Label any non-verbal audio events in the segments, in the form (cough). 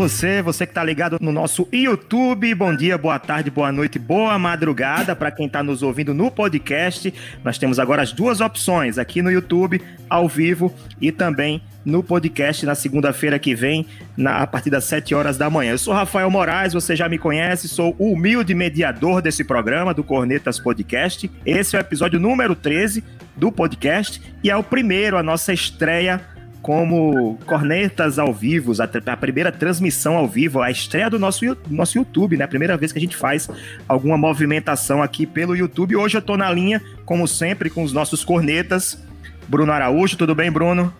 Você, você que tá ligado no nosso YouTube. Bom dia, boa tarde, boa noite, boa madrugada para quem tá nos ouvindo no podcast. Nós temos agora as duas opções aqui no YouTube, ao vivo e também no podcast na segunda-feira que vem, na, a partir das 7 horas da manhã. Eu sou Rafael Moraes, você já me conhece, sou o humilde mediador desse programa, do Cornetas Podcast. Esse é o episódio número 13 do podcast e é o primeiro, a nossa estreia como Cornetas ao vivo, a, a, primeira transmissão ao vivo, a estreia do nosso, nosso YouTube, né? A primeira vez que a gente faz alguma movimentação aqui pelo YouTube. Hoje eu tô na linha, como sempre, com os nossos cornetas. Bruno Araújo, tudo bem, Bruno?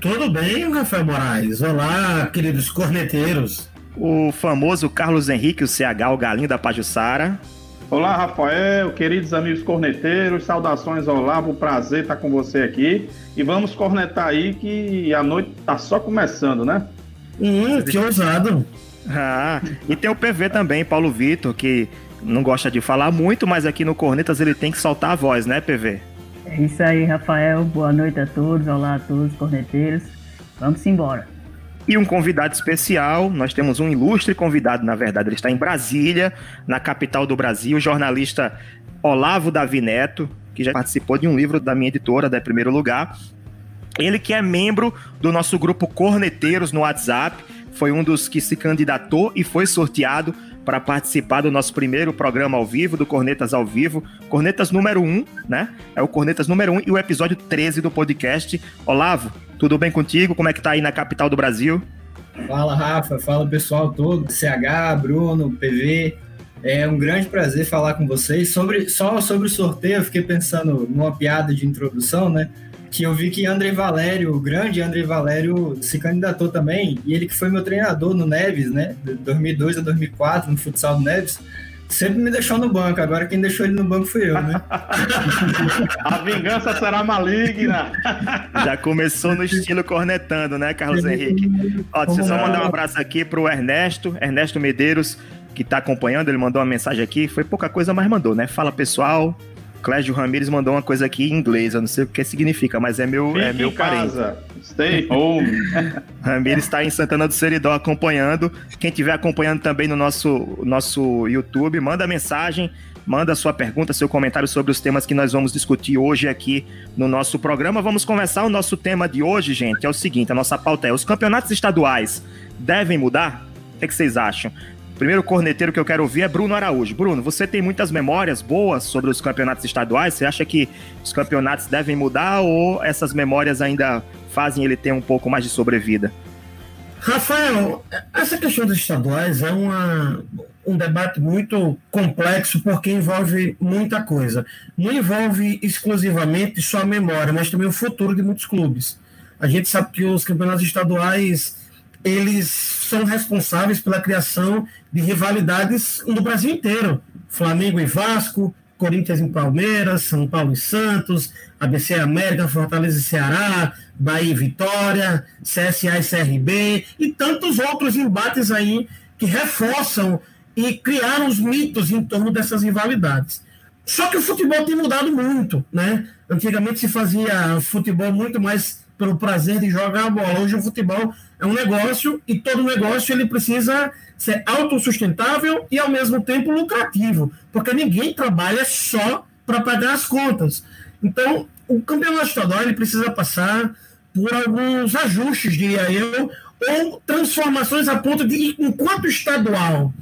Tudo bem, Rafael Moraes? Olá, queridos corneteiros. O famoso Carlos Henrique, o CH, o galinho da Pajussara. Olá, Rafael, queridos amigos corneteiros, saudações Olavo, prazer estar com você aqui. E vamos cornetar aí que a noite tá só começando, né? Hum, que ousado. Ah, e tem o PV também, Paulo Vitor, que não gosta de falar muito, mas aqui no Cornetas ele tem que soltar a voz, né, PV? É isso aí, Rafael. Boa noite a todos. Olá a todos, corneteiros. Vamos embora. E um convidado especial, nós temos um ilustre convidado, na verdade, ele está em Brasília, na capital do Brasil, o jornalista Olavo Davi Neto, que já participou de um livro da minha editora, da Primeiro Lugar. Ele que é membro do nosso grupo Corneteiros no WhatsApp, foi um dos que se candidatou e foi sorteado para participar do nosso primeiro programa ao vivo, do Cornetas ao Vivo. Cornetas número 1, né? É o Cornetas número 1 e o episódio 13 do podcast. Olavo, tudo bem contigo? Como é que tá aí na capital do Brasil? Fala, Rafa. Fala, pessoal todo. CH, Bruno, PV. É um grande prazer falar com vocês. Sobre, só sobre o sorteio, eu fiquei pensando numa piada de introdução, né? que eu vi que André Valério, o grande André Valério, se candidatou também, e ele que foi meu treinador no Neves, né, de 2002 a 2004, no futsal do Neves, sempre me deixou no banco, agora quem deixou ele no banco fui eu, né? (laughs) a vingança será maligna! (laughs) Já começou no estilo cornetando, né, Carlos Henrique? Ó, deixa eu só mandar um abraço aqui pro Ernesto, Ernesto Medeiros, que tá acompanhando, ele mandou uma mensagem aqui, foi pouca coisa, mas mandou, né? Fala pessoal, Clésio Ramirez mandou uma coisa aqui em inglês, eu não sei o que significa, mas é meu, é meu parente. Casa. Stay home. (laughs) Ramirez está em Santana do Seridó acompanhando. Quem estiver acompanhando também no nosso, nosso YouTube, manda mensagem, manda sua pergunta, seu comentário sobre os temas que nós vamos discutir hoje aqui no nosso programa. Vamos começar o nosso tema de hoje, gente. É o seguinte: a nossa pauta é: os campeonatos estaduais devem mudar? O que, é que vocês acham? Primeiro corneteiro que eu quero ouvir é Bruno Araújo. Bruno, você tem muitas memórias boas sobre os campeonatos estaduais? Você acha que os campeonatos devem mudar ou essas memórias ainda fazem ele ter um pouco mais de sobrevida? Rafael, essa questão dos estaduais é uma, um debate muito complexo porque envolve muita coisa. Não envolve exclusivamente só a memória, mas também o futuro de muitos clubes. A gente sabe que os campeonatos estaduais eles são responsáveis pela criação de rivalidades no Brasil inteiro. Flamengo e Vasco, Corinthians e Palmeiras, São Paulo e Santos, ABC América, Fortaleza e Ceará, Bahia e Vitória, CSA e CRB e tantos outros embates aí que reforçam e criaram os mitos em torno dessas rivalidades. Só que o futebol tem mudado muito, né? Antigamente se fazia futebol muito mais pelo prazer de jogar a bola. Hoje o futebol é um negócio e todo negócio ele precisa ser autossustentável e ao mesmo tempo lucrativo, porque ninguém trabalha só para pagar as contas. Então, o campeonato estadual ele precisa passar por alguns ajustes, diria eu, ou transformações a ponto de, enquanto estadual,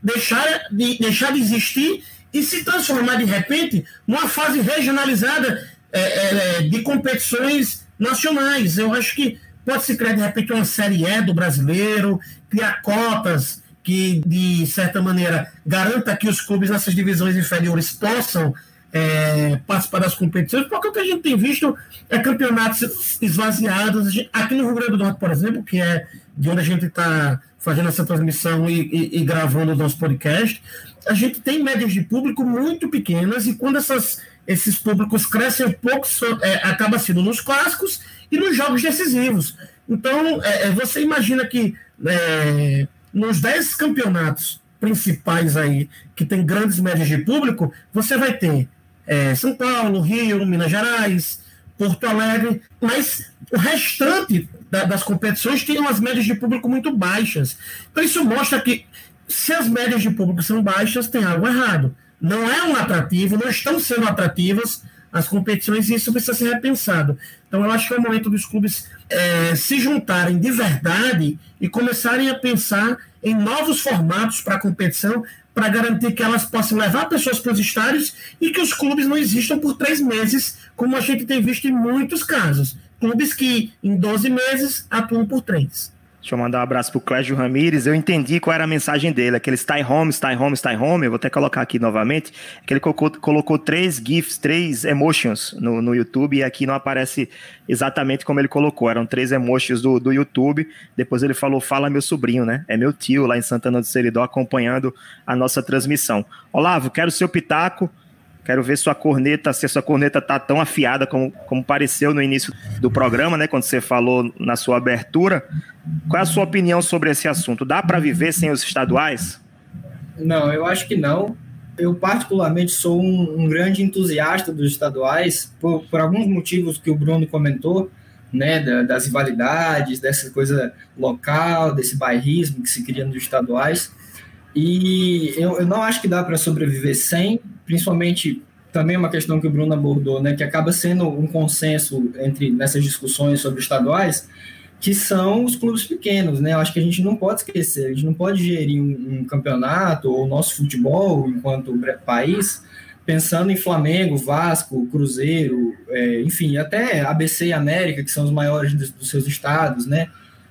deixar de, deixar de existir e se transformar de repente numa fase regionalizada é, é, de competições nacionais. Eu acho que pode se criar, de repente, uma Série E do brasileiro, criar cotas que, de certa maneira, garanta que os clubes nessas divisões inferiores possam é, participar das competições, porque o que a gente tem visto é campeonatos esvaziados. Aqui no Rio Grande do Norte, por exemplo, que é de onde a gente está fazendo essa transmissão e, e, e, gravando o nosso podcast, a gente tem médias de público muito pequenas e quando essas esses públicos crescem um pouco, é, acaba sendo nos clássicos e nos jogos decisivos. Então, é, é você imagina que é, nos 10 campeonatos principais aí, que tem grandes médias de público, você vai ter é, São Paulo, Rio, Minas Gerais, Porto Alegre, mas o restante da, das competições tem umas médias de público muito baixas. Então isso mostra que se as médias de público são baixas, tem algo errado. Não é um atrativo, não estão sendo atrativas as competições e isso precisa ser repensado. Então eu acho que é o momento dos clubes é, se juntarem de verdade e começarem a pensar em novos formatos para a competição, para garantir que elas possam levar pessoas para os estádios e que os clubes não existam por três meses, como a gente tem visto em muitos casos. Clubes que em 12 meses atuam por três. Deixa eu mandar um abraço pro Clésio Ramires. Eu entendi qual era a mensagem dele, aquele stay home, stay home, stay home. Eu vou até colocar aqui novamente. Que ele colocou, colocou três GIFs, três emotions no, no YouTube e aqui não aparece exatamente como ele colocou. Eram três emotions do, do YouTube. Depois ele falou: Fala meu sobrinho, né? É meu tio lá em Santana do Seridó acompanhando a nossa transmissão. Olavo, quero seu pitaco. Quero ver sua corneta, se a sua corneta tá tão afiada como, como pareceu no início do programa, né? Quando você falou na sua abertura. Qual é a sua opinião sobre esse assunto? Dá para viver sem os estaduais? Não, eu acho que não. Eu, particularmente, sou um, um grande entusiasta dos estaduais, por, por, alguns motivos que o Bruno comentou, né, da, das rivalidades, dessa coisa local, desse bairrismo que se cria nos estaduais. E eu, eu não acho que dá para sobreviver sem, principalmente também uma questão que o Bruno abordou, né, que acaba sendo um consenso entre nessas discussões sobre estaduais, que são os clubes pequenos, né? Eu acho que a gente não pode esquecer, a gente não pode gerir um, um campeonato ou nosso futebol enquanto país pensando em Flamengo, Vasco, Cruzeiro, é, enfim, até ABC e América, que são os maiores dos, dos seus estados, né?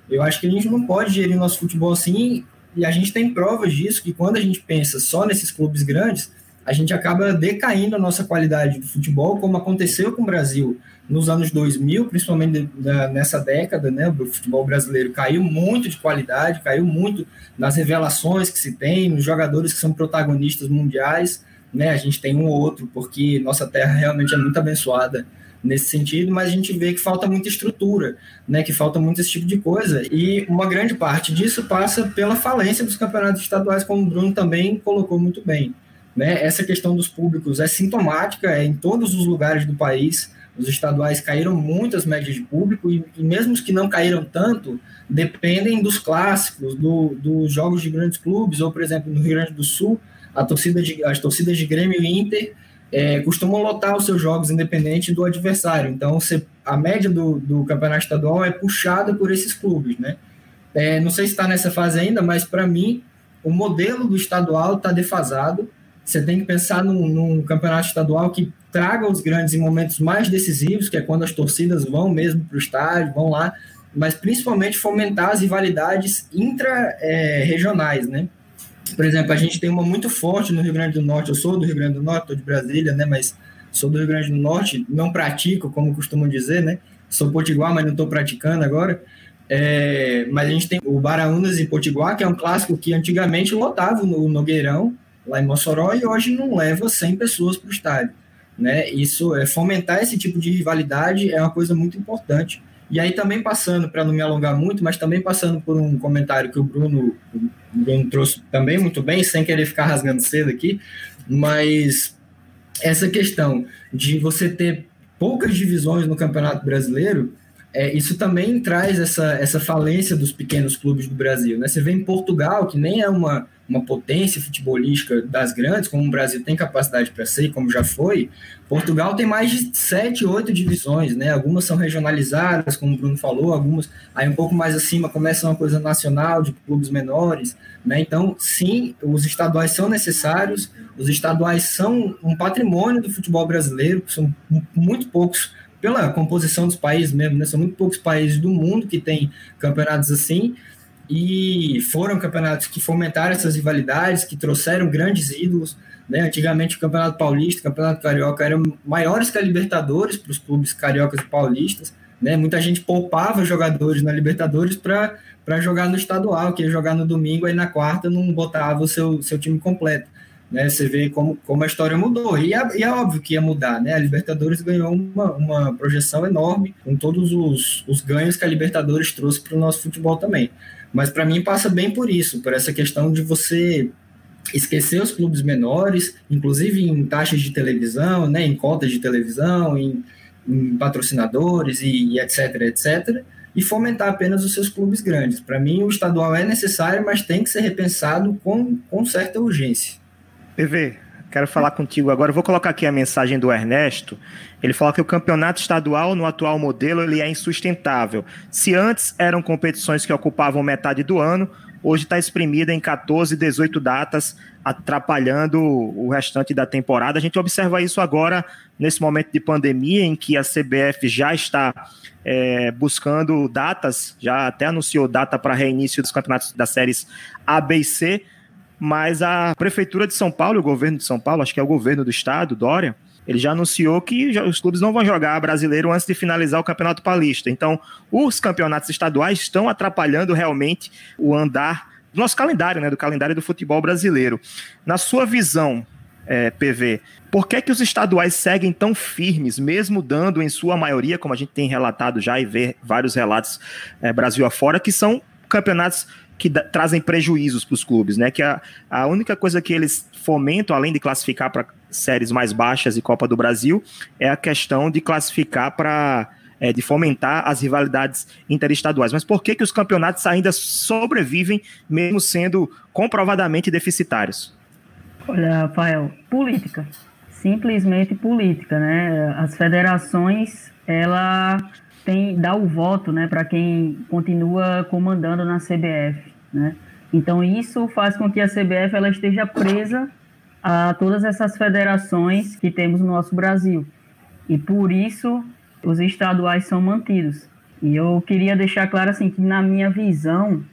Eu acho que a gente não pode gerir nosso futebol assim, e a gente tem provas disso, que quando a gente pensa só nesses clubes grandes, a gente acaba decaindo a nossa qualidade do futebol, como aconteceu com o Brasil nos anos 2000, principalmente nessa década, né, o futebol brasileiro caiu muito de qualidade, caiu muito nas revelações que se tem, nos jogadores que são protagonistas mundiais, né, a gente tem um ou outro, porque nossa terra realmente é muito abençoada nesse sentido, mas a gente vê que falta muita estrutura, né, que falta muito esse tipo de coisa, e uma grande parte disso passa pela falência dos campeonatos estaduais, como o Bruno também colocou muito bem. Né? Essa questão dos públicos é sintomática é em todos os lugares do país, os estaduais caíram muito as médias de público e, e mesmo os que não caíram tanto dependem dos clássicos, do, dos jogos de grandes clubes, ou, por exemplo, no Rio Grande do Sul, a torcida de, as torcidas de Grêmio e Inter é, costumam lotar os seus jogos independente do adversário. Então, a média do, do campeonato estadual é puxada por esses clubes, né? É, não sei se está nessa fase ainda, mas para mim, o modelo do estadual está defasado. Você tem que pensar num, num campeonato estadual que traga os grandes em momentos mais decisivos, que é quando as torcidas vão mesmo para o estádio, vão lá, mas principalmente fomentar as rivalidades intra-regionais, né? Por exemplo, a gente tem uma muito forte no Rio Grande do Norte, eu sou do Rio Grande do Norte, estou de Brasília, né? Mas sou do Rio Grande do Norte, não pratico, como costumam dizer, né? Sou potiguar, mas não estou praticando agora. É, mas a gente tem o Baraunas e Potiguar, que é um clássico que antigamente lotava o Nogueirão, lá em Mossoró, e hoje não leva 100 pessoas para o estádio. Né? Isso é fomentar esse tipo de rivalidade é uma coisa muito importante. E aí também passando, para não me alongar muito, mas também passando por um comentário que o Bruno, o Bruno trouxe também muito bem, sem querer ficar rasgando cedo aqui, mas essa questão de você ter poucas divisões no Campeonato Brasileiro, é, isso também traz essa, essa falência dos pequenos clubes do Brasil. Né? Você vê em Portugal, que nem é uma, uma potência futebolística das grandes, como o Brasil tem capacidade para ser, como já foi, Portugal tem mais de sete, oito divisões, né? Algumas são regionalizadas, como o Bruno falou, algumas aí um pouco mais acima começa uma coisa nacional de clubes menores, né? Então, sim, os estaduais são necessários, os estaduais são um patrimônio do futebol brasileiro, são muito poucos pela composição dos países mesmo, né? São muito poucos países do mundo que têm campeonatos assim e foram campeonatos que fomentaram essas rivalidades, que trouxeram grandes ídolos. Né? Antigamente o Campeonato Paulista, o Campeonato Carioca eram maiores que a Libertadores para os clubes cariocas e paulistas. Né? Muita gente poupava jogadores na Libertadores para jogar no estadual, que ia jogar no domingo, aí na quarta não botava o seu, seu time completo. Né? Você vê como, como a história mudou. E é, e é óbvio que ia mudar, né? A Libertadores ganhou uma, uma projeção enorme, com todos os, os ganhos que a Libertadores trouxe para o nosso futebol também. Mas para mim passa bem por isso, por essa questão de você esquecer os clubes menores, inclusive em taxas de televisão, né, em cotas de televisão, em, em patrocinadores e, e, etc, etc, e fomentar apenas os seus clubes grandes. Para mim, o estadual é necessário, mas tem que ser repensado com, com certa urgência. PV, quero falar contigo agora. Vou colocar aqui a mensagem do Ernesto. Ele fala que o campeonato estadual, no atual modelo, ele é insustentável. Se antes eram competições que ocupavam metade do ano, hoje está exprimida em 14, 18 datas, atrapalhando o restante da temporada. A gente observa isso agora, nesse momento de pandemia, em que a CBF já está é, buscando datas, já até anunciou data para reinício dos campeonatos das séries A, B e C, mas a Prefeitura de São Paulo, o governo de São Paulo, acho que é o governo do estado, Dória, ele já anunciou que os clubes não vão jogar brasileiro antes de finalizar o Campeonato Paulista. Então, os campeonatos estaduais estão atrapalhando realmente o andar do nosso calendário, né, do calendário do futebol brasileiro. Na sua visão, é, PV, por que, que os estaduais seguem tão firmes, mesmo dando em sua maioria, como a gente tem relatado já e vê vários relatos é, Brasil afora, que são campeonatos que trazem prejuízos para os clubes, né? Que a, a única coisa que eles fomentam, além de classificar para séries mais baixas e Copa do Brasil, é a questão de classificar para é, de fomentar as rivalidades interestaduais. Mas por que, que os campeonatos ainda sobrevivem, mesmo sendo comprovadamente deficitários? Olha, Rafael, política. Simplesmente política, né? As federações, ela tem dá o voto, né, para quem continua comandando na CBF, né? Então isso faz com que a CBF ela esteja presa a todas essas federações que temos no nosso Brasil. E por isso os estaduais são mantidos. E eu queria deixar claro assim que na minha visão,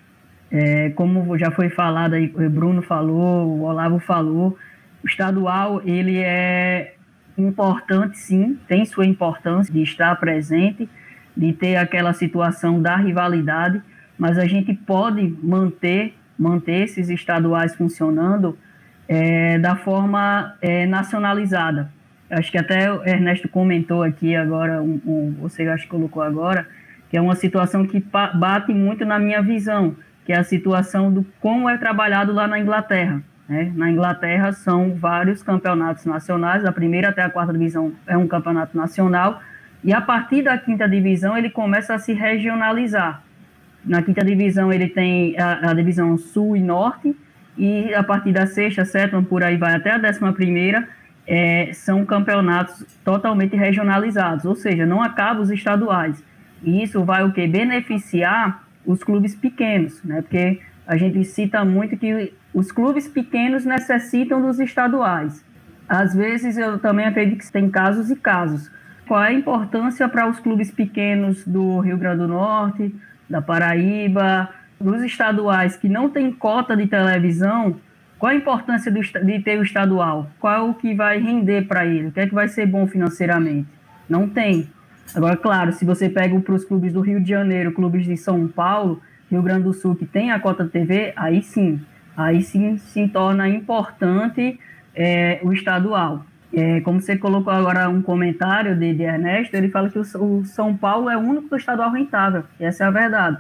é, como já foi falado aí, o Bruno falou, o Olavo falou, o estadual ele é importante sim, tem sua importância de estar presente, de ter aquela situação da rivalidade, mas a gente pode manter, manter esses estaduais funcionando é, da forma é, nacionalizada. Acho que até o Ernesto comentou aqui agora, um, um, você acho que colocou agora, que é uma situação que bate muito na minha visão, que é a situação do como é trabalhado lá na Inglaterra. Né? Na Inglaterra são vários campeonatos nacionais, a primeira até a quarta divisão é um campeonato nacional, e a partir da quinta divisão ele começa a se regionalizar. Na quinta divisão ele tem a, a divisão sul e norte, e a partir da sexta, sétima, por aí vai até a décima primeira, é, são campeonatos totalmente regionalizados, ou seja, não acabam os estaduais. E isso vai o que? Beneficiar os clubes pequenos, né? Porque a gente cita muito que os clubes pequenos necessitam dos estaduais. Às vezes eu também acredito que tem casos e casos qual é a importância para os clubes pequenos do Rio Grande do Norte, da Paraíba, dos estaduais que não têm cota de televisão, qual a importância do, de ter o estadual? Qual é o que vai render para ele? O que é que vai ser bom financeiramente? Não tem. Agora, claro, se você pega para os clubes do Rio de Janeiro, clubes de São Paulo, Rio Grande do Sul, que tem a cota de TV, aí sim, aí sim se torna importante é, o estadual. É, como você colocou agora um comentário de, de Ernesto, ele fala que o, o, São Paulo é o único estadual rentável. Essa é a verdade.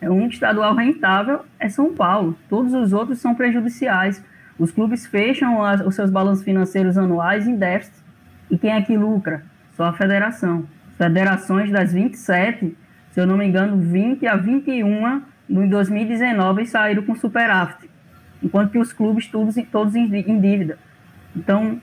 É o único estadual rentável é São Paulo. Todos os outros são prejudiciais. Os clubes fecham as, os seus balanços financeiros anuais em déficit. E quem é que lucra? Só a federação. Federações das 27, se eu não me engano, 20 a 21 em 2019 saíram com superávit. Enquanto que os clubes todos, todos em, em dívida. Então,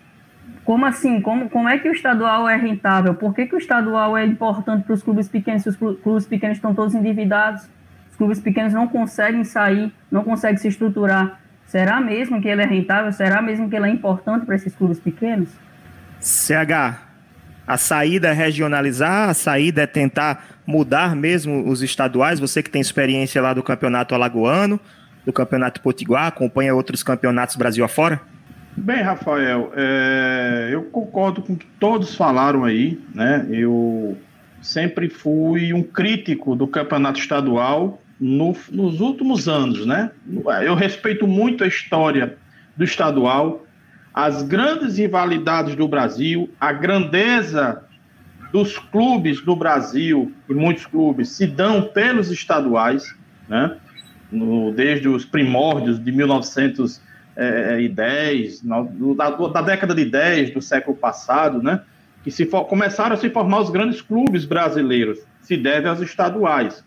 como assim? Como, como é que o estadual é rentável? Por que, que o estadual é importante para os clubes pequenos se os clubes pequenos estão todos endividados? Os clubes pequenos não conseguem sair, não conseguem se estruturar. Será mesmo que ele é rentável? Será mesmo que ele é importante para esses clubes pequenos? CH, a saída é regionalizar, a saída é tentar mudar mesmo os estaduais. Você que tem experiência lá do campeonato alagoano, do campeonato potiguar, acompanha outros campeonatos Brasil afora? Bem, Rafael, é, eu concordo com o que todos falaram aí, né? Eu sempre fui um crítico do campeonato estadual no, nos últimos anos, né? Eu respeito muito a história do estadual, as grandes rivalidades do Brasil, a grandeza dos clubes do Brasil, e muitos clubes, se dão pelos estaduais, né? No, desde os primórdios de 1910, na, da, da, década de 10 do século passado, né? que se for, começaram a se formar os grandes clubes brasileiros, se deve aos estaduais.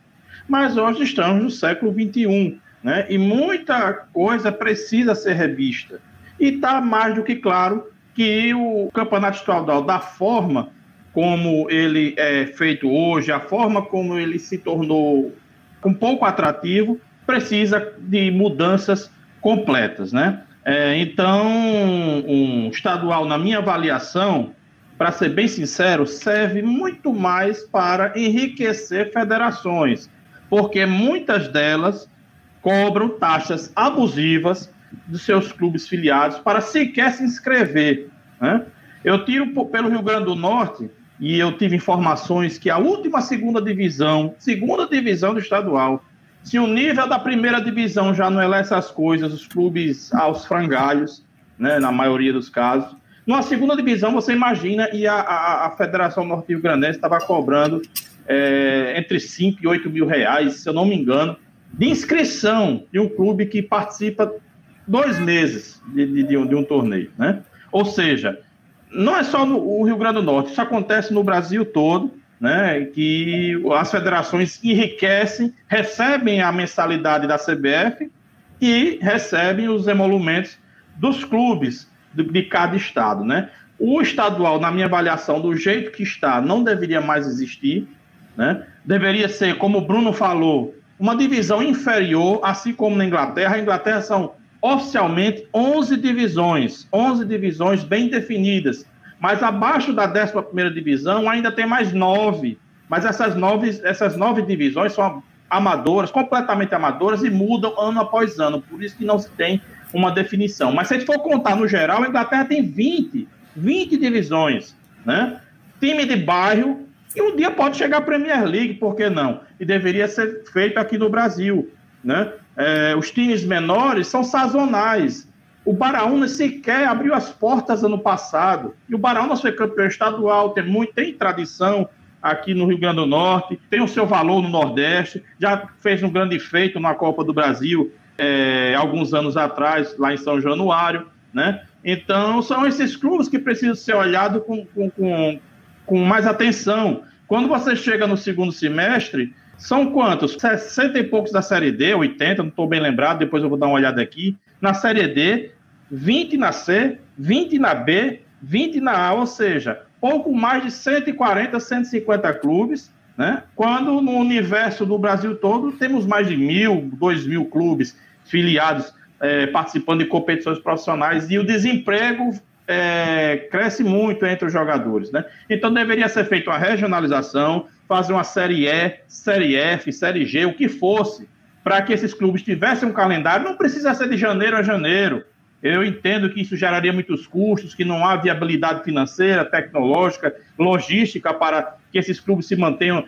Mas hoje estamos no século XXI, né? e muita coisa precisa ser revista. E está mais do que claro que o campeonato estadual, da forma como ele é feito hoje, a forma como ele se tornou um pouco atrativo, precisa de mudanças completas, né? É, então, um estadual, na minha avaliação, para ser bem sincero, serve muito mais para enriquecer federações, porque muitas delas cobram taxas abusivas dos seus clubes filiados para sequer se inscrever. Né? Eu tiro pelo Rio Grande do Norte e eu tive informações que a última segunda divisão, segunda divisão do estadual, se o nível da primeira divisão já não é essas coisas, os clubes aos frangalhos, né, na maioria dos casos, numa segunda divisão você imagina e a, a, a Federação Norte Rio Grandense estava cobrando é, entre 5 e 8 mil reais, se eu não me engano, de inscrição de um clube que participa dois meses de, de, de, um, de um, torneio, né? Ou seja, não é só no Rio Grande do Norte, isso acontece no Brasil todo, né? Que as federações enriquecem, recebem a mensalidade da CBF e recebem os emolumentos dos clubes de, de cada estado, né? O estadual, na minha avaliação, do jeito que está, não deveria mais existir, né? Deveria ser, como o Bruno falou, uma divisão inferior, assim como na Inglaterra. A Inglaterra são oficialmente 11 divisões, 11 divisões bem definidas, mas abaixo da 11ª divisão ainda tem mais nove, mas essas nove, essas nove divisões são amadoras, completamente amadoras e mudam ano após ano, por isso que não se tem uma definição. Mas se a gente for contar no geral, a Inglaterra tem 20, 20 divisões, né? Time de bairro, e um dia pode chegar a Premier League, por que não? E deveria ser feito aqui no Brasil, né? É, os times menores são sazonais. O Baraúna sequer abriu as portas ano passado. E o Baraúna foi campeão estadual, tem, muito, tem tradição aqui no Rio Grande do Norte, tem o seu valor no Nordeste, já fez um grande feito na Copa do Brasil é, alguns anos atrás, lá em São Januário, né? Então, são esses clubes que precisam ser olhados com, com, com, com mais atenção. Quando você chega no segundo semestre, são quantos? 60 e poucos da Série D, 80, não estou bem lembrado, depois eu vou dar uma olhada aqui. Na Série D, 20 na C, 20 na B, 20 na A, ou seja, pouco mais de 140, 150 clubes, né? Quando no universo do Brasil todo temos mais de mil, dois mil clubes filiados é, participando de competições profissionais e o desemprego é, cresce muito entre os jogadores, né? Então deveria ser feita uma regionalização, fazer uma série E, série F, série G, o que fosse, para que esses clubes tivessem um calendário. Não precisa ser de janeiro a janeiro. Eu entendo que isso geraria muitos custos, que não há viabilidade financeira, tecnológica, logística para que esses clubes se mantenham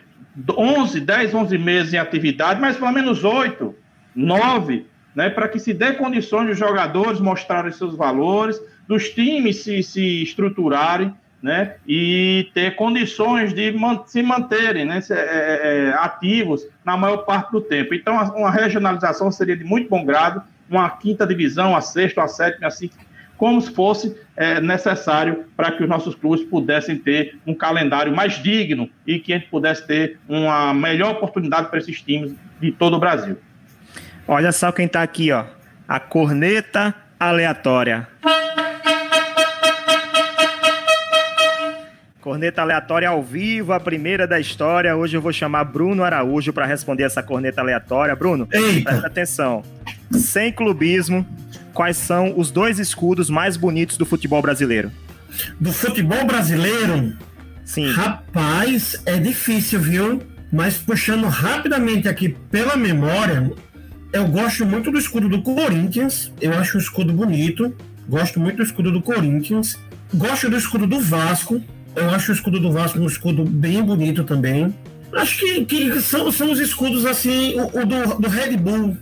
11, 10, 11 meses em atividade, mas pelo menos 8, 9, né, para que se dê condições de jogadores mostrarem seus valores, dos times se, se estruturarem né, e ter condições de se manterem né, é, é, é, ativos na maior parte do tempo. Então, uma regionalização seria de muito bom grado, uma quinta divisão, a sexta, a sétima, assim, como se fosse é, necessário para que os nossos clubes pudessem ter um calendário mais digno e que a gente pudesse ter uma melhor oportunidade para esses times de todo o Brasil. Olha só quem está aqui, ó. A corneta aleatória. Corneta aleatória ao vivo, a primeira da história. Hoje eu vou chamar Bruno Araújo para responder essa corneta aleatória. Bruno, Eita. presta atenção. Sem clubismo, quais são os dois escudos mais bonitos do futebol brasileiro? Do futebol brasileiro? Sim. Rapaz, é difícil, viu? Mas puxando rapidamente aqui pela memória, eu gosto muito do escudo do Corinthians. Eu acho o escudo bonito. Gosto muito do escudo do Corinthians. Gosto do escudo do Vasco. Eu acho o escudo do Vasco um escudo bem bonito também. Acho que, que são, são os escudos assim, o, o do, do, Red Bull,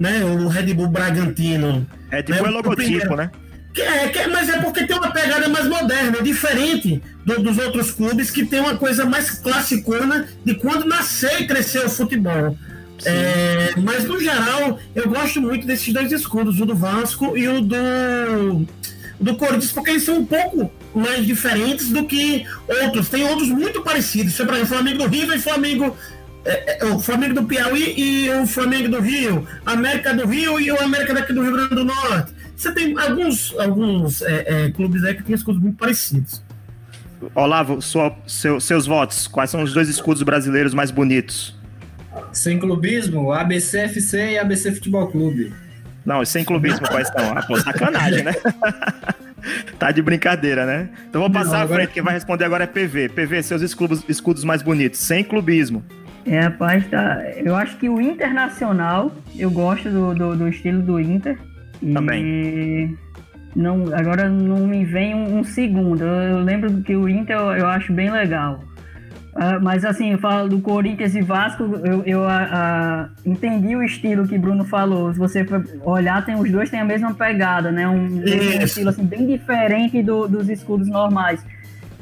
né? O Red Bull Bragantino. Red Bull né? é logotipo, né? Que é, que é, mas é porque tem uma pegada mais moderna, diferente do, dos outros clubes que tem uma coisa mais classicona de quando nasceu e cresceu o futebol. É, mas no geral, eu gosto muito desses dois escudos, o do Vasco e o do, do Corinthians, porque eles são um pouco mais diferentes do que outros. Tem outros muito parecidos. Por exemplo, o Flamengo do Rio e Flamengo. É, é, o Flamengo do Piauí e o Flamengo do Rio, América do Rio e o América daqui do Rio Grande do Norte. Você tem alguns, alguns é, é clubes aí que tem escudos muito parecidos. Olavo, sua, seu, seus votos. Quais são os dois escudos brasileiros mais bonitos? Sem clubismo, ABCFC e ABC Futebol Clube. Não, sem clubismo, quais são? Ah, pô, sacanagem, né? (laughs) tá de brincadeira, né? Então vou passar Não, agora... à frente, quem vai responder agora é PV. PV, seus escudos, escudos mais bonitos, sem clubismo. É, rapaz, tá. Eu acho que o Internacional, eu gosto do, do, do estilo do Inter. Também. Não, agora não me vem um, um segundo. Eu, eu, lembro que o Inter eu, eu acho bem legal. Uh, mas assim, eu falo do Corinthians e Vasco, eu, eu uh, entendi o estilo que Bruno falou. Se você olhar, tem, os dois têm a mesma pegada, né? Um, um estilo assim, bem diferente do, dos escudos normais.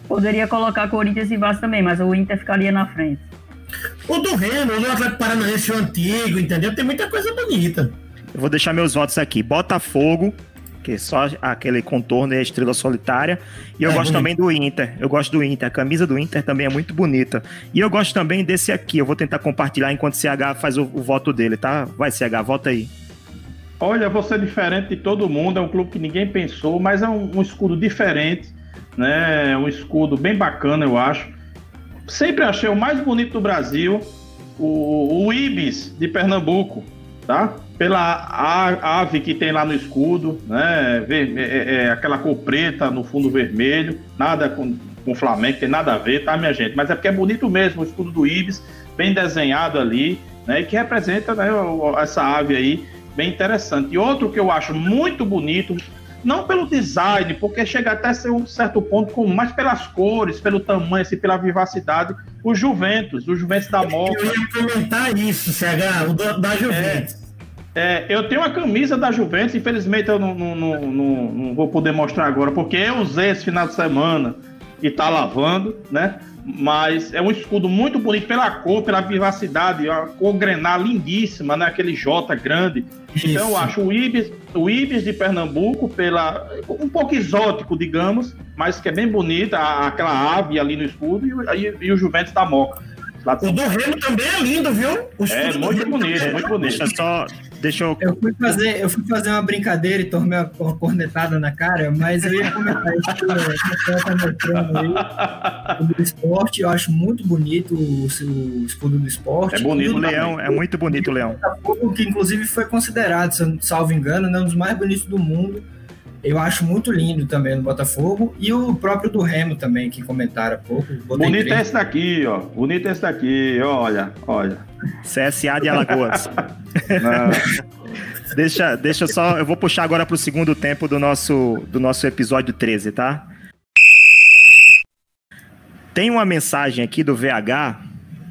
Poderia colocar Corinthians e Vasco também, mas o Inter ficaria na frente. O do Remo, o Atlético Paranaense, o antigo, entendeu? Tem muita coisa bonita. Eu vou deixar meus votos aqui. Botafogo, que é só aquele contorno e a estrela solitária. E eu é gosto bonito. também do Inter. Eu gosto do Inter. A camisa do Inter também é muito bonita. E eu gosto também desse aqui. Eu vou tentar compartilhar enquanto o CH faz o, o voto dele, tá? Vai, CH, volta aí. Olha, você é diferente de todo mundo. É um clube que ninguém pensou, mas é um, um escudo diferente, né? Um escudo bem bacana, eu acho. Sempre achei o mais bonito do Brasil, o, o Ibis de Pernambuco, tá? pela ave que tem lá no escudo, né? É, é, é, aquela cor preta no fundo vermelho, nada com, com o Flamengo, tem nada a ver, tá, minha gente? Mas é porque é bonito mesmo o escudo do Ibis, bem desenhado ali, né? E que representa né, essa ave aí, bem interessante. E outro que eu acho muito bonito, não pelo design, porque chega até ser um certo ponto comum, mas pelas cores, pelo tamanho, assim, pela vivacidade, o Juventus, o Juventus da Moca. Eu ia comentar isso, CH, o da Juventus. É. É, eu tenho uma camisa da Juventus, infelizmente eu não, não, não, não, vou poder mostrar agora, porque eu usei esse final de semana e tá lavando, né? Mas é um escudo muito bonito pela cor, pela vivacidade, a cor grenar lindíssima, né? Aquele J grande. Isso. Então eu acho o Ibis, o Ibis de Pernambuco, pela, um pouco exótico, digamos, mas que é bem bonita, aquela ave ali no escudo, e, e, e o Juventus da Moca. O do Remo também é lindo, viu? O é, muito bonito, é muito bonito. Deixa só, Deixa eu. Eu fui fazer, eu fui fazer uma brincadeira e tomei uma cornetada na cara, mas eu ia comentar isso que mostrando aí. Do esporte, eu acho muito bonito o, o escudo do esporte. É bonito o leão, é muito bonito o leão. Que inclusive foi considerado, salvo engano, né, um dos mais bonitos do mundo. Eu acho muito lindo também no Botafogo. E o próprio do Remo também, que comentaram há pouco. Bonito é esse daqui, ó. Bonito é esse daqui, olha, olha. CSA de Alagoas. (laughs) deixa, deixa só. Eu vou puxar agora para o segundo tempo do nosso, do nosso episódio 13, tá? Tem uma mensagem aqui do VH,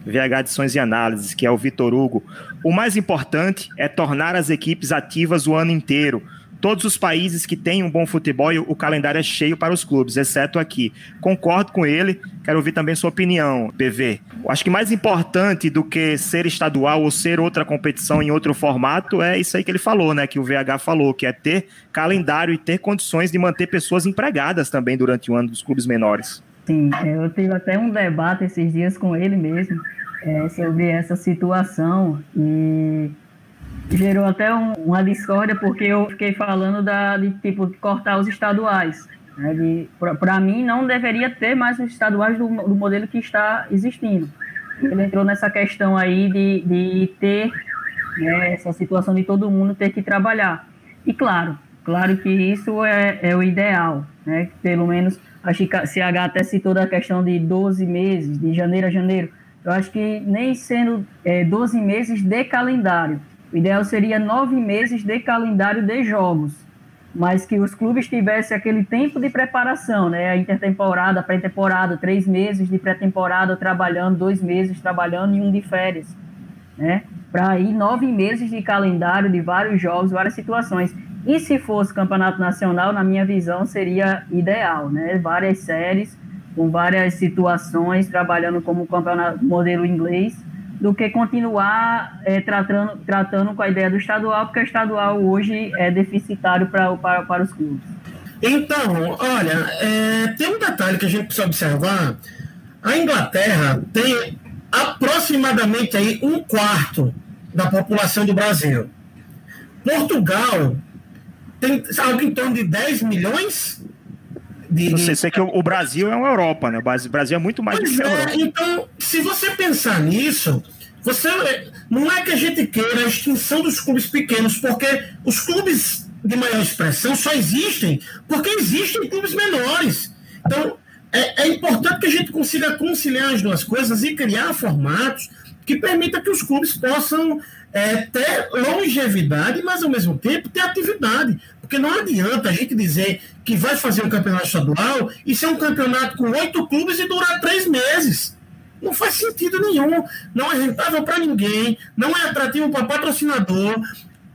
VH Edições e Análises, que é o Vitor Hugo. O mais importante é tornar as equipes ativas o ano inteiro Todos os países que têm um bom futebol, o calendário é cheio para os clubes, exceto aqui. Concordo com ele, quero ouvir também sua opinião, PV. Acho que mais importante do que ser estadual ou ser outra competição em outro formato é isso aí que ele falou, né? Que o VH falou, que é ter calendário e ter condições de manter pessoas empregadas também durante o ano dos clubes menores. Sim, eu tive até um debate esses dias com ele mesmo é, sobre essa situação e gerou até um, uma discórdia porque eu fiquei falando da, de tipo cortar os estaduais. Né, Para mim, não deveria ter mais os estaduais do, do, modelo que está existindo. Ele entrou nessa questão aí de, de ter né, essa situação de todo mundo ter que trabalhar. E claro, claro que isso é, é o ideal, né? Pelo menos a CH até citou da questão de 12 meses, de janeiro a janeiro. Eu acho que nem sendo é, 12 meses de calendário, o ideal seria nove meses de calendário de jogos, mas que os clubes tivessem aquele tempo de preparação, né? A intertemporada, pré-temporada, três meses de pré-temporada trabalhando, dois meses trabalhando e um de férias, né? Para ir nove meses de calendário de vários jogos, várias situações. E se fosse campeonato nacional, na minha visão, seria ideal, né? Várias séries, com várias situações, trabalhando como campeonato modelo inglês, do que continuar é, tratando, tratando com a ideia do estadual, porque o estadual hoje é deficitário pra, para, para os clubes. Então, olha, é, tem um detalhe que a gente precisa observar. A Inglaterra tem aproximadamente aí um quarto da população do Brasil. Portugal tem algo em torno de 10 milhões de. Não sei, sei que o, Brasil é uma Europa, né? O Brasil é muito mais pois do que é, Europa. Então, se você pensar nisso, você não é que a gente queira a extinção dos clubes pequenos, porque os clubes de maior expressão só existem porque existem clubes menores. Então, é, é importante que a gente consiga conciliar as duas coisas e criar formatos que permita que os clubes possam é, ter longevidade, mas ao mesmo tempo ter atividade. Porque não adianta a gente dizer que vai fazer um campeonato estadual e ser um campeonato com oito clubes e durar três meses. Não faz sentido nenhum. Não é rentável para ninguém, não é atrativo para patrocinador.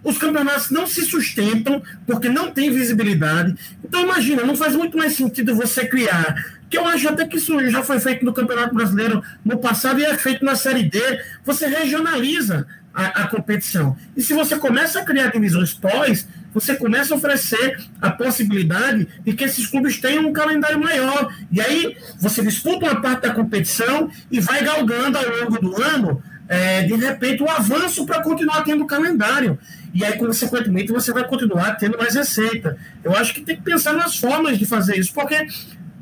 Os campeonatos não se sustentam porque não tem visibilidade. Então, imagina, não faz muito mais sentido você criar que eu acho até que isso já foi feito no Campeonato Brasileiro no passado e é feito na Série D. Você regionaliza a, a, competição. E se você começa a criar divisões pós, você começa a oferecer a possibilidade de que esses clubes tenham um calendário maior. E aí você disputa uma parte da competição e vai galgando ao longo do ano, é, de repente, o um avanço para continuar tendo calendário. E aí, consequentemente, você vai continuar tendo mais receita. Eu acho que tem que pensar nas formas de fazer isso, porque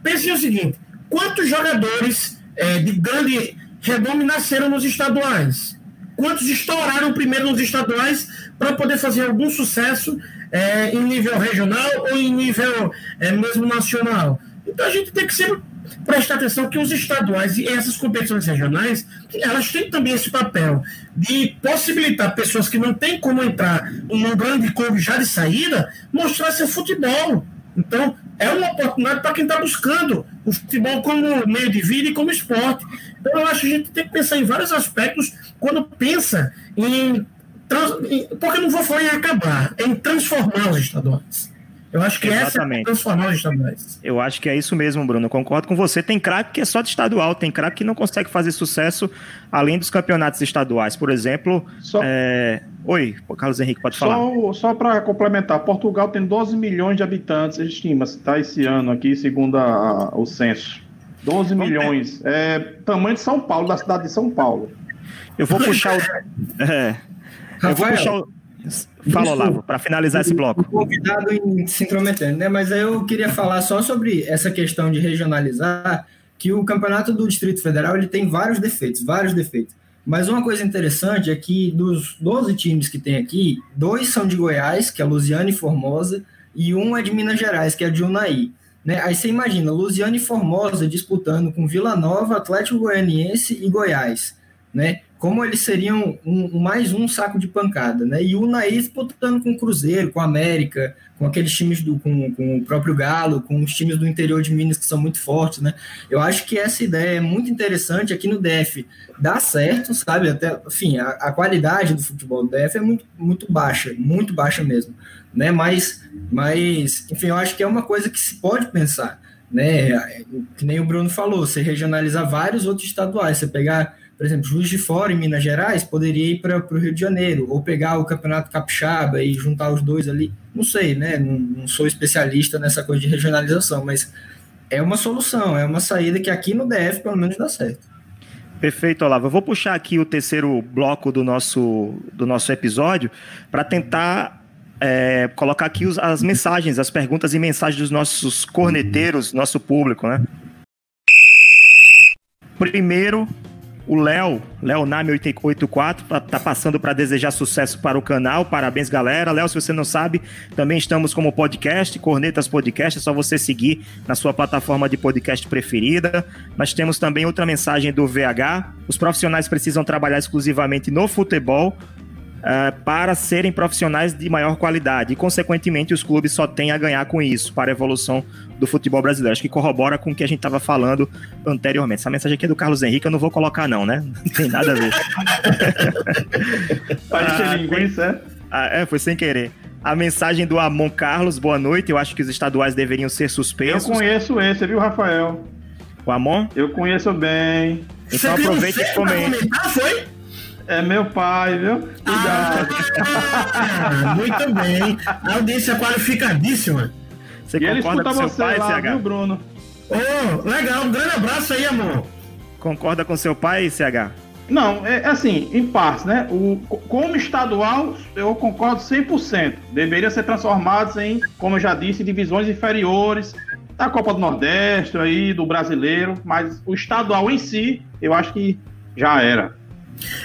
pense o seguinte: quantos jogadores é, de grande renome nasceram nos estaduais? quantos estouraram primeiro nos estaduais para poder fazer algum sucesso é, em nível regional ou em nível é, mesmo nacional. Então a gente tem que sempre prestar atenção que os estaduais e essas competições regionais, elas têm também esse papel de possibilitar pessoas que não têm como entrar em um grande clube já de saída, mostrar seu futebol. Então, é uma oportunidade para quem está buscando o futebol como meio de vida e como esporte. Então, eu acho que a gente tem que pensar em vários aspectos quando pensa em. Porque não vou falar em acabar, é em transformar os estaduais. Eu acho que Exatamente. essa é transformar os estaduais. Eu acho que é isso mesmo, Bruno. Eu concordo com você. Tem craque que é só de estadual, tem craque que não consegue fazer sucesso além dos campeonatos estaduais. Por exemplo. Só... É... Oi, Carlos Henrique, pode falar. Só, só para complementar, Portugal tem 12 milhões de habitantes, estima-se, tá? Esse ano aqui, segundo a, a, o censo. 12 milhões. É tamanho de São Paulo, da cidade de São Paulo. Eu vou puxar o. É, eu vou puxar. Fala, Olavo, para finalizar esse bloco. Convidado em se intrometendo, né? Mas aí eu queria falar só sobre essa questão de regionalizar, que o campeonato do Distrito Federal ele tem vários defeitos, vários defeitos. Mas uma coisa interessante é que dos 12 times que tem aqui, dois são de Goiás, que é Lusiana e Formosa, e um é de Minas Gerais, que é de Unai. Né? Aí você imagina, Lusiana e Formosa disputando com Vila Nova, Atlético Goianiense e Goiás. Né? Como eles seriam um, mais um saco de pancada, né? E o Naí disputando com o Cruzeiro, com o América, com aqueles times do, com, com o próprio Galo, com os times do interior de Minas que são muito fortes, né? Eu acho que essa ideia é muito interessante aqui no DF. Dá certo, sabe? Até, enfim, a, a qualidade do futebol do DF é muito, muito baixa, muito baixa mesmo, né? Mas, mas, enfim, eu acho que é uma coisa que se pode pensar, né? Que nem o Bruno falou, você regionalizar vários outros estaduais, você pegar por exemplo, Juiz de Fora, em Minas Gerais, poderia ir para o Rio de Janeiro, ou pegar o Campeonato Capixaba e juntar os dois ali. Não sei, né? Não, não, sou especialista nessa coisa de regionalização, mas é uma solução, é uma saída que aqui no DF, pelo menos, dá certo. Perfeito, Olavo. Eu vou puxar aqui o terceiro bloco do nosso, do nosso episódio para tentar é, colocar aqui os, as mensagens, as perguntas e mensagens dos nossos corneteiros, nosso público, né? Primeiro, o Léo, Leonami884, tá, tá passando para desejar sucesso para o canal. Parabéns, galera. Léo, se você não sabe, também estamos como podcast, Cornetas Podcast. É só você seguir na sua plataforma de podcast preferida. Nós temos também outra mensagem do VH. Os profissionais precisam trabalhar exclusivamente no futebol uh, para serem profissionais de maior qualidade. E, consequentemente, os clubes só têm a ganhar com isso para a evolução do futebol brasileiro. Acho que corrobora com o que a gente estava falando anteriormente. Essa mensagem aqui é do Carlos Henrique, eu não vou colocar, não, né? Não tem nada a ver. (laughs) Parece ah, linguiça, ah, é, foi sem querer. a mensagem do Amon Carlos, boa noite. Eu acho que os estaduais deveriam ser Eu suspensos. conheço esse, viu, Rafael? O Amon? Eu conheço bem. Então Você aproveita e comentar, foi? É meu pai, viu? Cuidado. Ah, muito bem. A audiência qualificadíssima. Você e ele concorda escuta com seu você pai, lá, CH? viu, Bruno? Ô, legal, um grande abraço aí, amor. Concorda com seu pai, CH? Não, é assim, em partes, né? O, como estadual, eu concordo 100%. Deveria ser transformados em, como eu já disse, divisões inferiores da Copa do Nordeste, aí, do brasileiro, mas o estadual em si, eu acho que já era.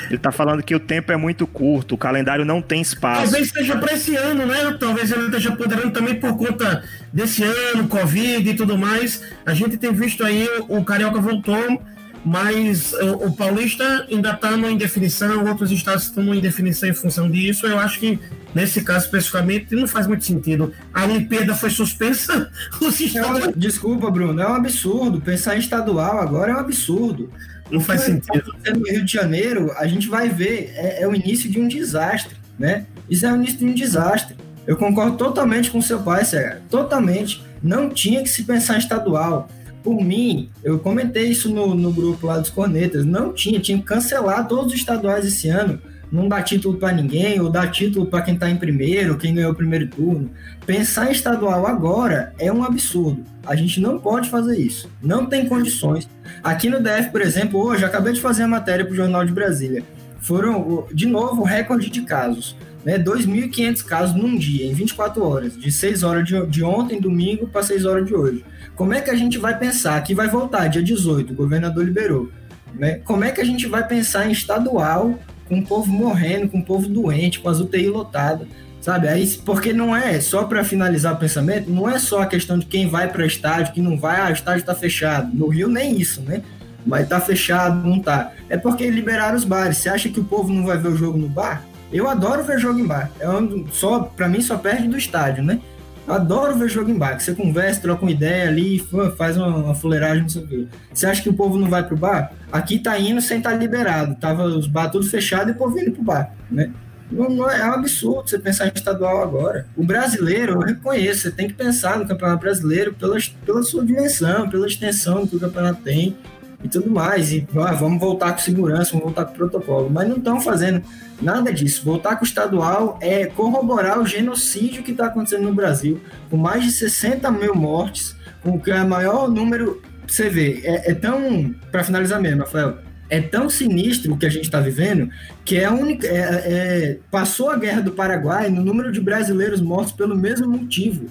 Ele tá falando que o tempo é muito curto, o calendário não tem espaço. Talvez seja para esse ano, né? Talvez ele esteja poderando também por conta desse ano, Covid e tudo mais. A gente tem visto aí o Carioca voltou, mas o, o Paulista ainda está numa indefinição, outros estados estão numa indefinição em função disso. Eu acho que nesse caso especificamente não faz muito sentido. A Olimpíada foi suspensa, (laughs) os É estados desculpa, Bruno, é um absurdo. Pensar em estadual agora é um absurdo. Não faz sentido. No Rio de Janeiro, a gente vai ver, é, é o início de um desastre, né? Isso é o início de um desastre. Eu concordo totalmente com seu pai, Sérgio. Totalmente. Não tinha que se pensar em estadual. Por mim, eu comentei isso no, no grupo lá dos Cornetas. Não tinha, tinha que cancelar todos os estaduais esse ano. Não dar título para ninguém, ou dar título para quem tá em primeiro, quem ganhou o primeiro turno. Pensar em estadual agora é um absurdo. A gente não pode fazer isso. Não tem condições. Aqui no DF, por exemplo, hoje, acabei de fazer a matéria para o Jornal de Brasília. Foram, de novo, recorde de casos. Né? 2.500 casos num dia, em 24 horas. De 6 horas de, de ontem, domingo, para 6 horas de hoje. Como é que a gente vai pensar que vai voltar dia 18, o governador liberou? Né? Como é que a gente vai pensar em estadual, com o povo morrendo, com o povo doente, com as UTI lotadas? Sabe? Aí, porque não é, só para finalizar o pensamento, não é só a questão de quem vai para estádio, quem não vai, ah, estádio está fechado. No Rio, nem isso, né? Mas tá fechado, não tá. É porque liberaram os bares. Você acha que o povo não vai ver o jogo no bar? Eu adoro ver jogo em bar. É só, para mim, só perde do estádio, né? Adoro ver jogo em bar. Que você conversa, troca uma ideia ali, faz uma, uma fuleiragem, não sei o quê. Você acha que o povo não vai pro bar? Aqui tá indo sem estar tá liberado. Tava os bar tudo fechado e o povo indo pro bar, né? Não, não é, é um absurdo você pensar em estadual agora. O brasileiro, eu reconheço, você tem que pensar no campeonato brasileiro pela, pela sua dimensão, pela extensão que o campeonato tem e tudo mais. E ah, vamos voltar com segurança, vamos voltar com protocolo. Mas não estão fazendo nada disso. Voltar com o estadual é corroborar o genocídio que está acontecendo no Brasil, com mais de 60 mil mortes, com que é o maior número. Você vê, é, é tão. Para finalizar mesmo, Rafael, é tão sinistro o que a gente está vivendo que é a única. É, é, passou a guerra do Paraguai no número de brasileiros mortos pelo mesmo motivo.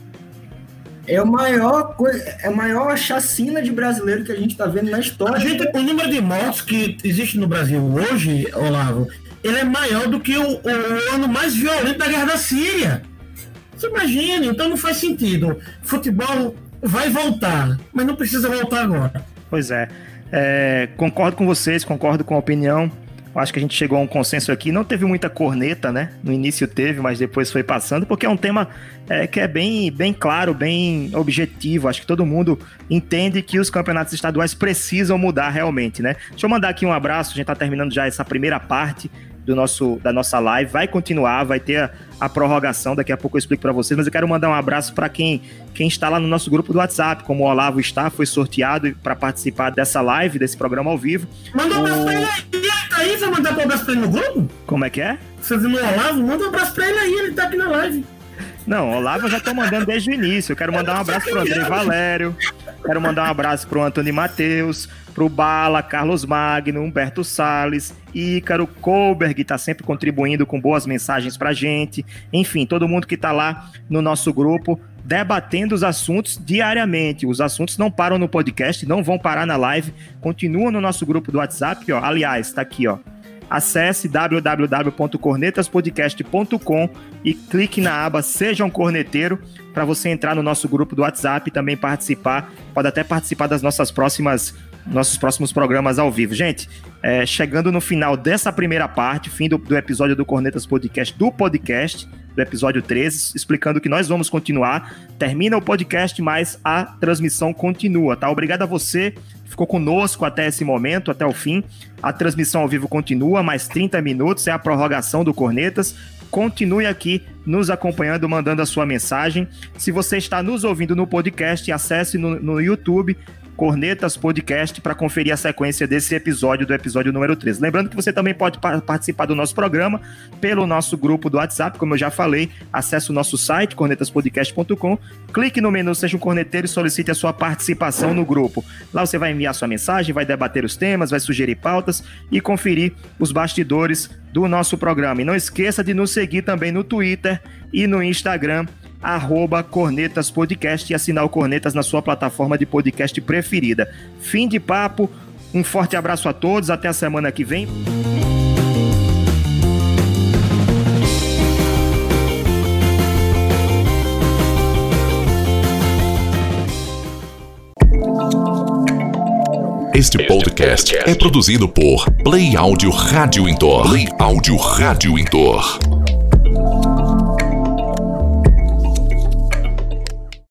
É a maior coisa, é a maior chacina de brasileiro que a gente está vendo na história. A gente, o número de mortos que existe no Brasil hoje, Olavo, ele é maior do que o, o ano mais violento da guerra da Síria. Você imagina, então não faz sentido. Futebol vai voltar, mas não precisa voltar agora. Pois é. é concordo com vocês, concordo com a opinião. Acho que a gente chegou a um consenso aqui. Não teve muita corneta, né? No início teve, mas depois foi passando, porque é um tema é, que é bem, bem claro, bem objetivo. Acho que todo mundo entende que os campeonatos estaduais precisam mudar realmente, né? Deixa eu mandar aqui um abraço. A gente está terminando já essa primeira parte do nosso, da nossa live. Vai continuar, vai ter a, a prorrogação. Daqui a pouco eu explico para vocês. Mas eu quero mandar um abraço para quem, quem está lá no nosso grupo do WhatsApp, como o Olavo está, foi sorteado para participar dessa live, desse programa ao vivo. Manda um abraço pra ele aí, vai mandar um abraço pra ele no grupo? Como é que é? Você viu no Olavo? Manda um abraço pra ele aí, ele tá aqui na live. Não, Olavo eu já tô mandando desde o início. Eu quero mandar um abraço pro André Valério, quero mandar um abraço pro Antônio Matheus, pro Bala, Carlos Magno, Humberto Salles, Ícaro, Colberg, que tá sempre contribuindo com boas mensagens pra gente. Enfim, todo mundo que tá lá no nosso grupo debatendo os assuntos diariamente. Os assuntos não param no podcast, não vão parar na live, continuam no nosso grupo do WhatsApp, ó. Aliás, tá aqui, ó. Acesse www.cornetaspodcast.com e clique na aba Seja um Corneteiro para você entrar no nosso grupo do WhatsApp e também participar. Pode até participar das nossas próximas nossos próximos programas ao vivo. Gente, é, chegando no final dessa primeira parte, fim do, do episódio do Cornetas Podcast, do podcast, do episódio 13, explicando que nós vamos continuar. Termina o podcast, mas a transmissão continua, tá? Obrigado a você que ficou conosco até esse momento, até o fim. A transmissão ao vivo continua, mais 30 minutos, é a prorrogação do Cornetas. continue aqui nos acompanhando, mandando a sua mensagem. Se você está nos ouvindo no podcast, acesse no, no YouTube Cornetas Podcast para conferir a sequência desse episódio, do episódio número 13. Lembrando que você também pode participar do nosso programa pelo nosso grupo do WhatsApp, como eu já falei, acesse o nosso site, cornetaspodcast.com, clique no menu Seja um Corneteiro e solicite a sua participação no grupo. Lá você vai enviar sua mensagem, vai debater os temas, vai sugerir pautas e conferir os bastidores do nosso programa. E não esqueça de nos seguir também no Twitter e no Instagram arroba Cornetas Podcast e assinar o Cornetas na sua plataforma de podcast preferida. Fim de papo, um forte abraço a todos, até a semana que vem. Este podcast é produzido por Play Áudio Rádio Intor. Play Áudio Rádio Intor.